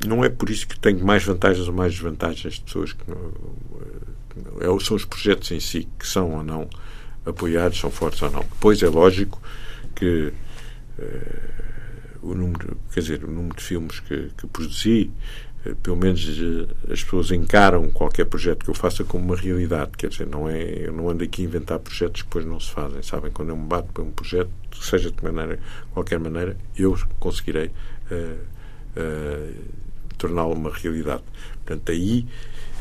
não é por isso que tenho mais vantagens ou mais desvantagens de pessoas que não, são os projetos em si que são ou não apoiados, são fortes ou não. Depois é lógico que eh, o número, quer dizer, o número de filmes que, que produzi, eh, pelo menos eh, as pessoas encaram qualquer projeto que eu faça como uma realidade, quer dizer, não é, eu não ando aqui a inventar projetos que depois não se fazem, sabem? Quando eu me bato para um projeto, seja de maneira, qualquer maneira, eu conseguirei uh, uh, torná-lo uma realidade. Portanto, aí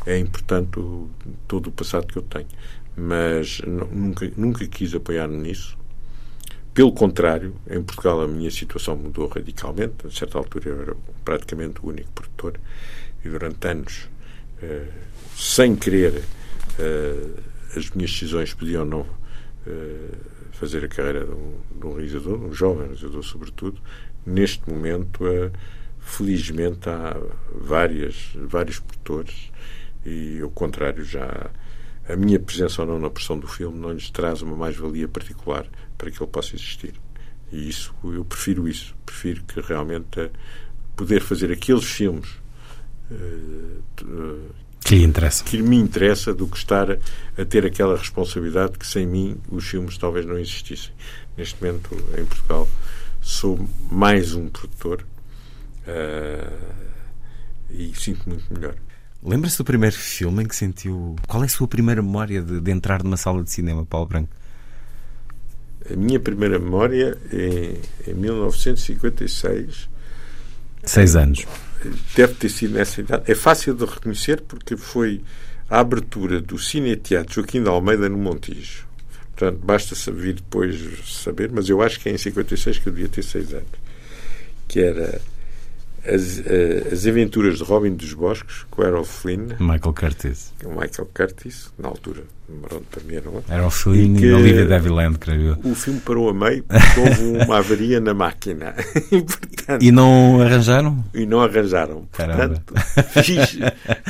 é importante o, todo o passado que eu tenho. Mas nunca, nunca quis apoiar-me nisso, pelo contrário, em Portugal a minha situação mudou radicalmente. A certa altura eu era praticamente o único produtor e durante anos, eh, sem querer, eh, as minhas decisões podiam não eh, fazer a carreira de um, de um realizador, um jovem realizador sobretudo. Neste momento, felizmente, há várias, vários produtores e, ao contrário, já a minha presença ou não na pressão do filme não lhes traz uma mais-valia particular para que ele possa existir. E isso, eu prefiro isso. Prefiro que realmente eh, poder fazer aqueles filmes uh, que lhe interessa. Que me interessa do que estar a ter aquela responsabilidade que sem mim os filmes talvez não existissem. Neste momento, em Portugal, sou mais um produtor uh, e sinto muito melhor. Lembra-se do primeiro filme em que sentiu. Qual é a sua primeira memória de, de entrar numa sala de cinema, Paulo Branco? A minha primeira memória é em 1956. Seis anos. Deve ter sido nessa idade. É fácil de reconhecer porque foi a abertura do Cine Teatro Joaquim de Almeida no Montijo. Portanto, basta vir depois saber, mas eu acho que é em 56 que eu devia ter seis anos. Que era as, uh, as Aventuras de Robin dos Bosques, com Errol Flynn. Michael Curtis. Michael Curtis, na altura, pronto, para mim era um. Errol Flynn e, e Olivia Deviland, creio eu. O filme parou a meio porque houve uma avaria na máquina. e, portanto, e não arranjaram? E não arranjaram. Portanto,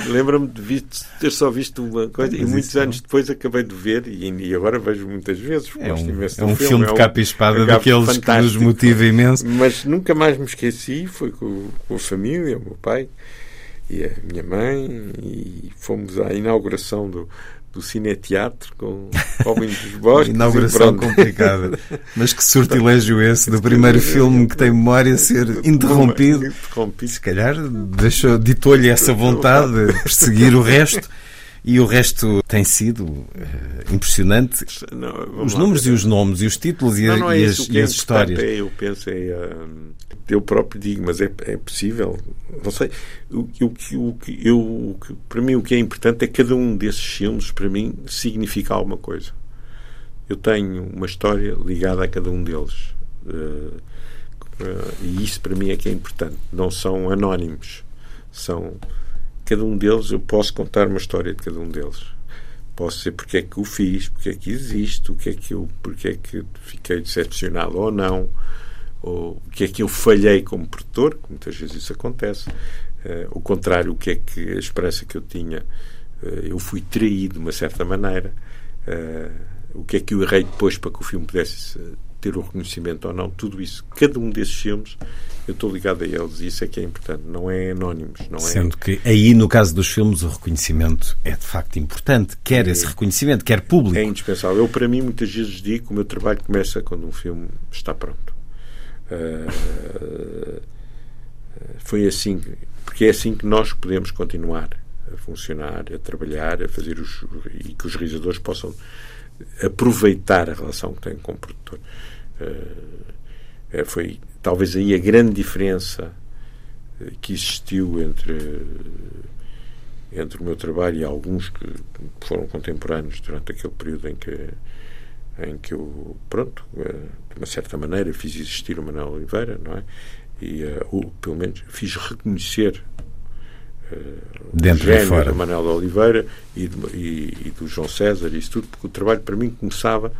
lembro-me de ter só visto uma coisa Mas e muitos anos depois acabei de ver e, e agora vejo muitas vezes. É um, é um filme, de capa e espada daqueles que nos motiva imenso. Mas nunca mais me esqueci, foi com com a família, o meu pai e a minha mãe, e fomos à inauguração do, do Cineteatro com Robin dos Bosques. inauguração complicada. Mas que sortilégio esse do primeiro filme que tem memória ser interrompido. interrompido. Se calhar ditou-lhe essa vontade de perseguir o resto. E o resto tem sido uh, impressionante. Não, os lá, números e os nomes e os títulos e, não, não é e, as, e é as histórias. É, eu penso, é, uh, eu próprio digo, mas é, é possível. Não sei. O, o, o, eu, o, para mim, o que é importante é cada um desses filmes, para mim, significa alguma coisa. Eu tenho uma história ligada a cada um deles. Uh, e isso para mim é que é importante. Não são anónimos. São cada um deles, eu posso contar uma história de cada um deles. Posso dizer porque é que o fiz, porque é que existe, o que é que eu, porque é que fiquei decepcionado ou não, ou o que é que eu falhei como produtor, que muitas vezes isso acontece. Uh, o contrário, o que é que a esperança que eu tinha, uh, eu fui traído de uma certa maneira. Uh, o que é que eu errei depois para que o filme pudesse ter o reconhecimento ou não, tudo isso, cada um desses filmes, eu estou ligado a eles e isso é que é importante, não é anónimos. Não Sendo é... que aí, no caso dos filmes, o reconhecimento é de facto importante, quer é, esse reconhecimento, quer público. É indispensável. Eu, para mim, muitas vezes digo que o meu trabalho começa quando um filme está pronto. Uh, foi assim, porque é assim que nós podemos continuar a funcionar, a trabalhar, a fazer os, e que os realizadores possam aproveitar a relação que têm com o produtor. Uh, foi talvez aí a grande diferença eh, que existiu entre entre o meu trabalho e alguns que foram contemporâneos durante aquele período em que em que eu pronto de uma certa maneira fiz existir o Manuel Oliveira não é e uh, pelo menos fiz reconhecer dentro e fora do Manuel Oliveira e, e, e, do João César e isso tudo porque o trabalho para mim começava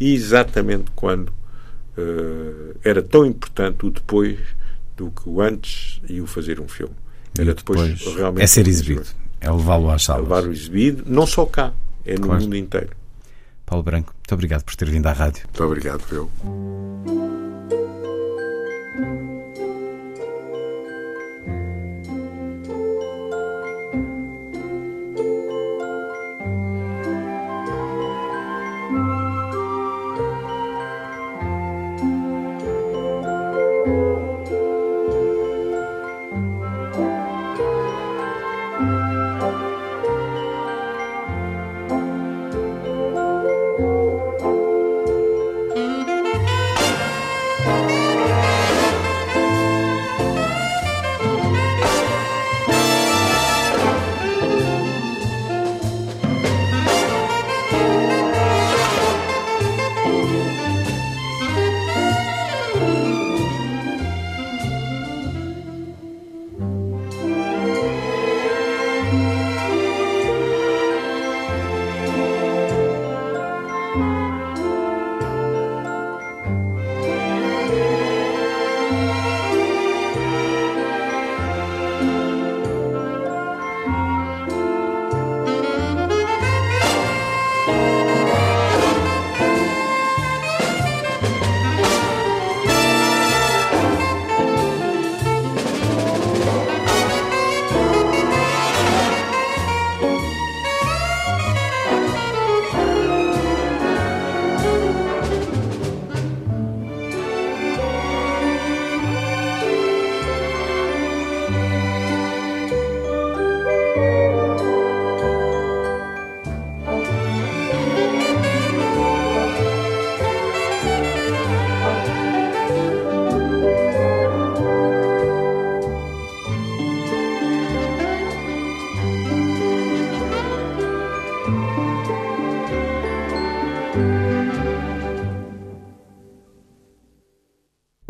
exatamente quando uh, era tão importante o depois do que o antes e o fazer um filme. Era depois, depois realmente. É ser exibido, é levá-lo às salas. Levar-o exibido, não só cá, é no claro. mundo inteiro. Paulo Branco, muito obrigado por ter vindo à rádio. Muito obrigado, eu.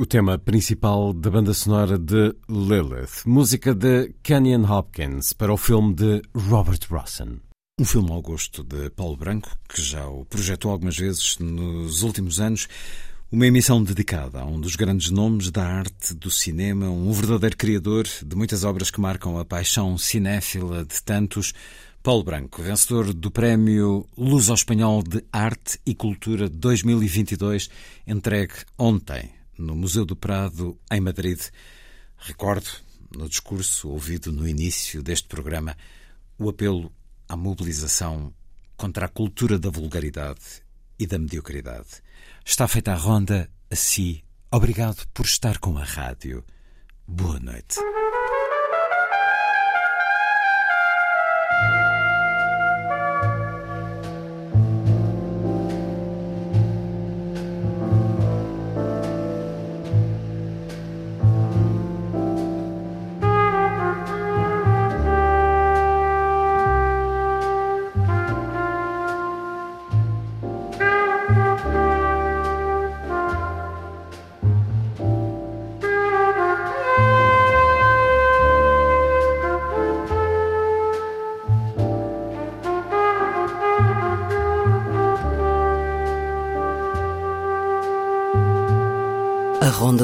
O tema principal da banda sonora de Lilith, música de Kenyon Hopkins para o filme de Robert Rossen. Um filme ao gosto de Paulo Branco, que já o projetou algumas vezes nos últimos anos. Uma emissão dedicada a um dos grandes nomes da arte do cinema, um verdadeiro criador de muitas obras que marcam a paixão cinéfila de tantos. Paulo Branco, vencedor do Prémio Luz ao Espanhol de Arte e Cultura 2022, entregue ontem no Museu do Prado, em Madrid. Recordo, no discurso ouvido no início deste programa, o apelo à mobilização contra a cultura da vulgaridade e da mediocridade. Está feita a ronda, assim. Obrigado por estar com a rádio. Boa noite.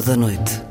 Da Noite.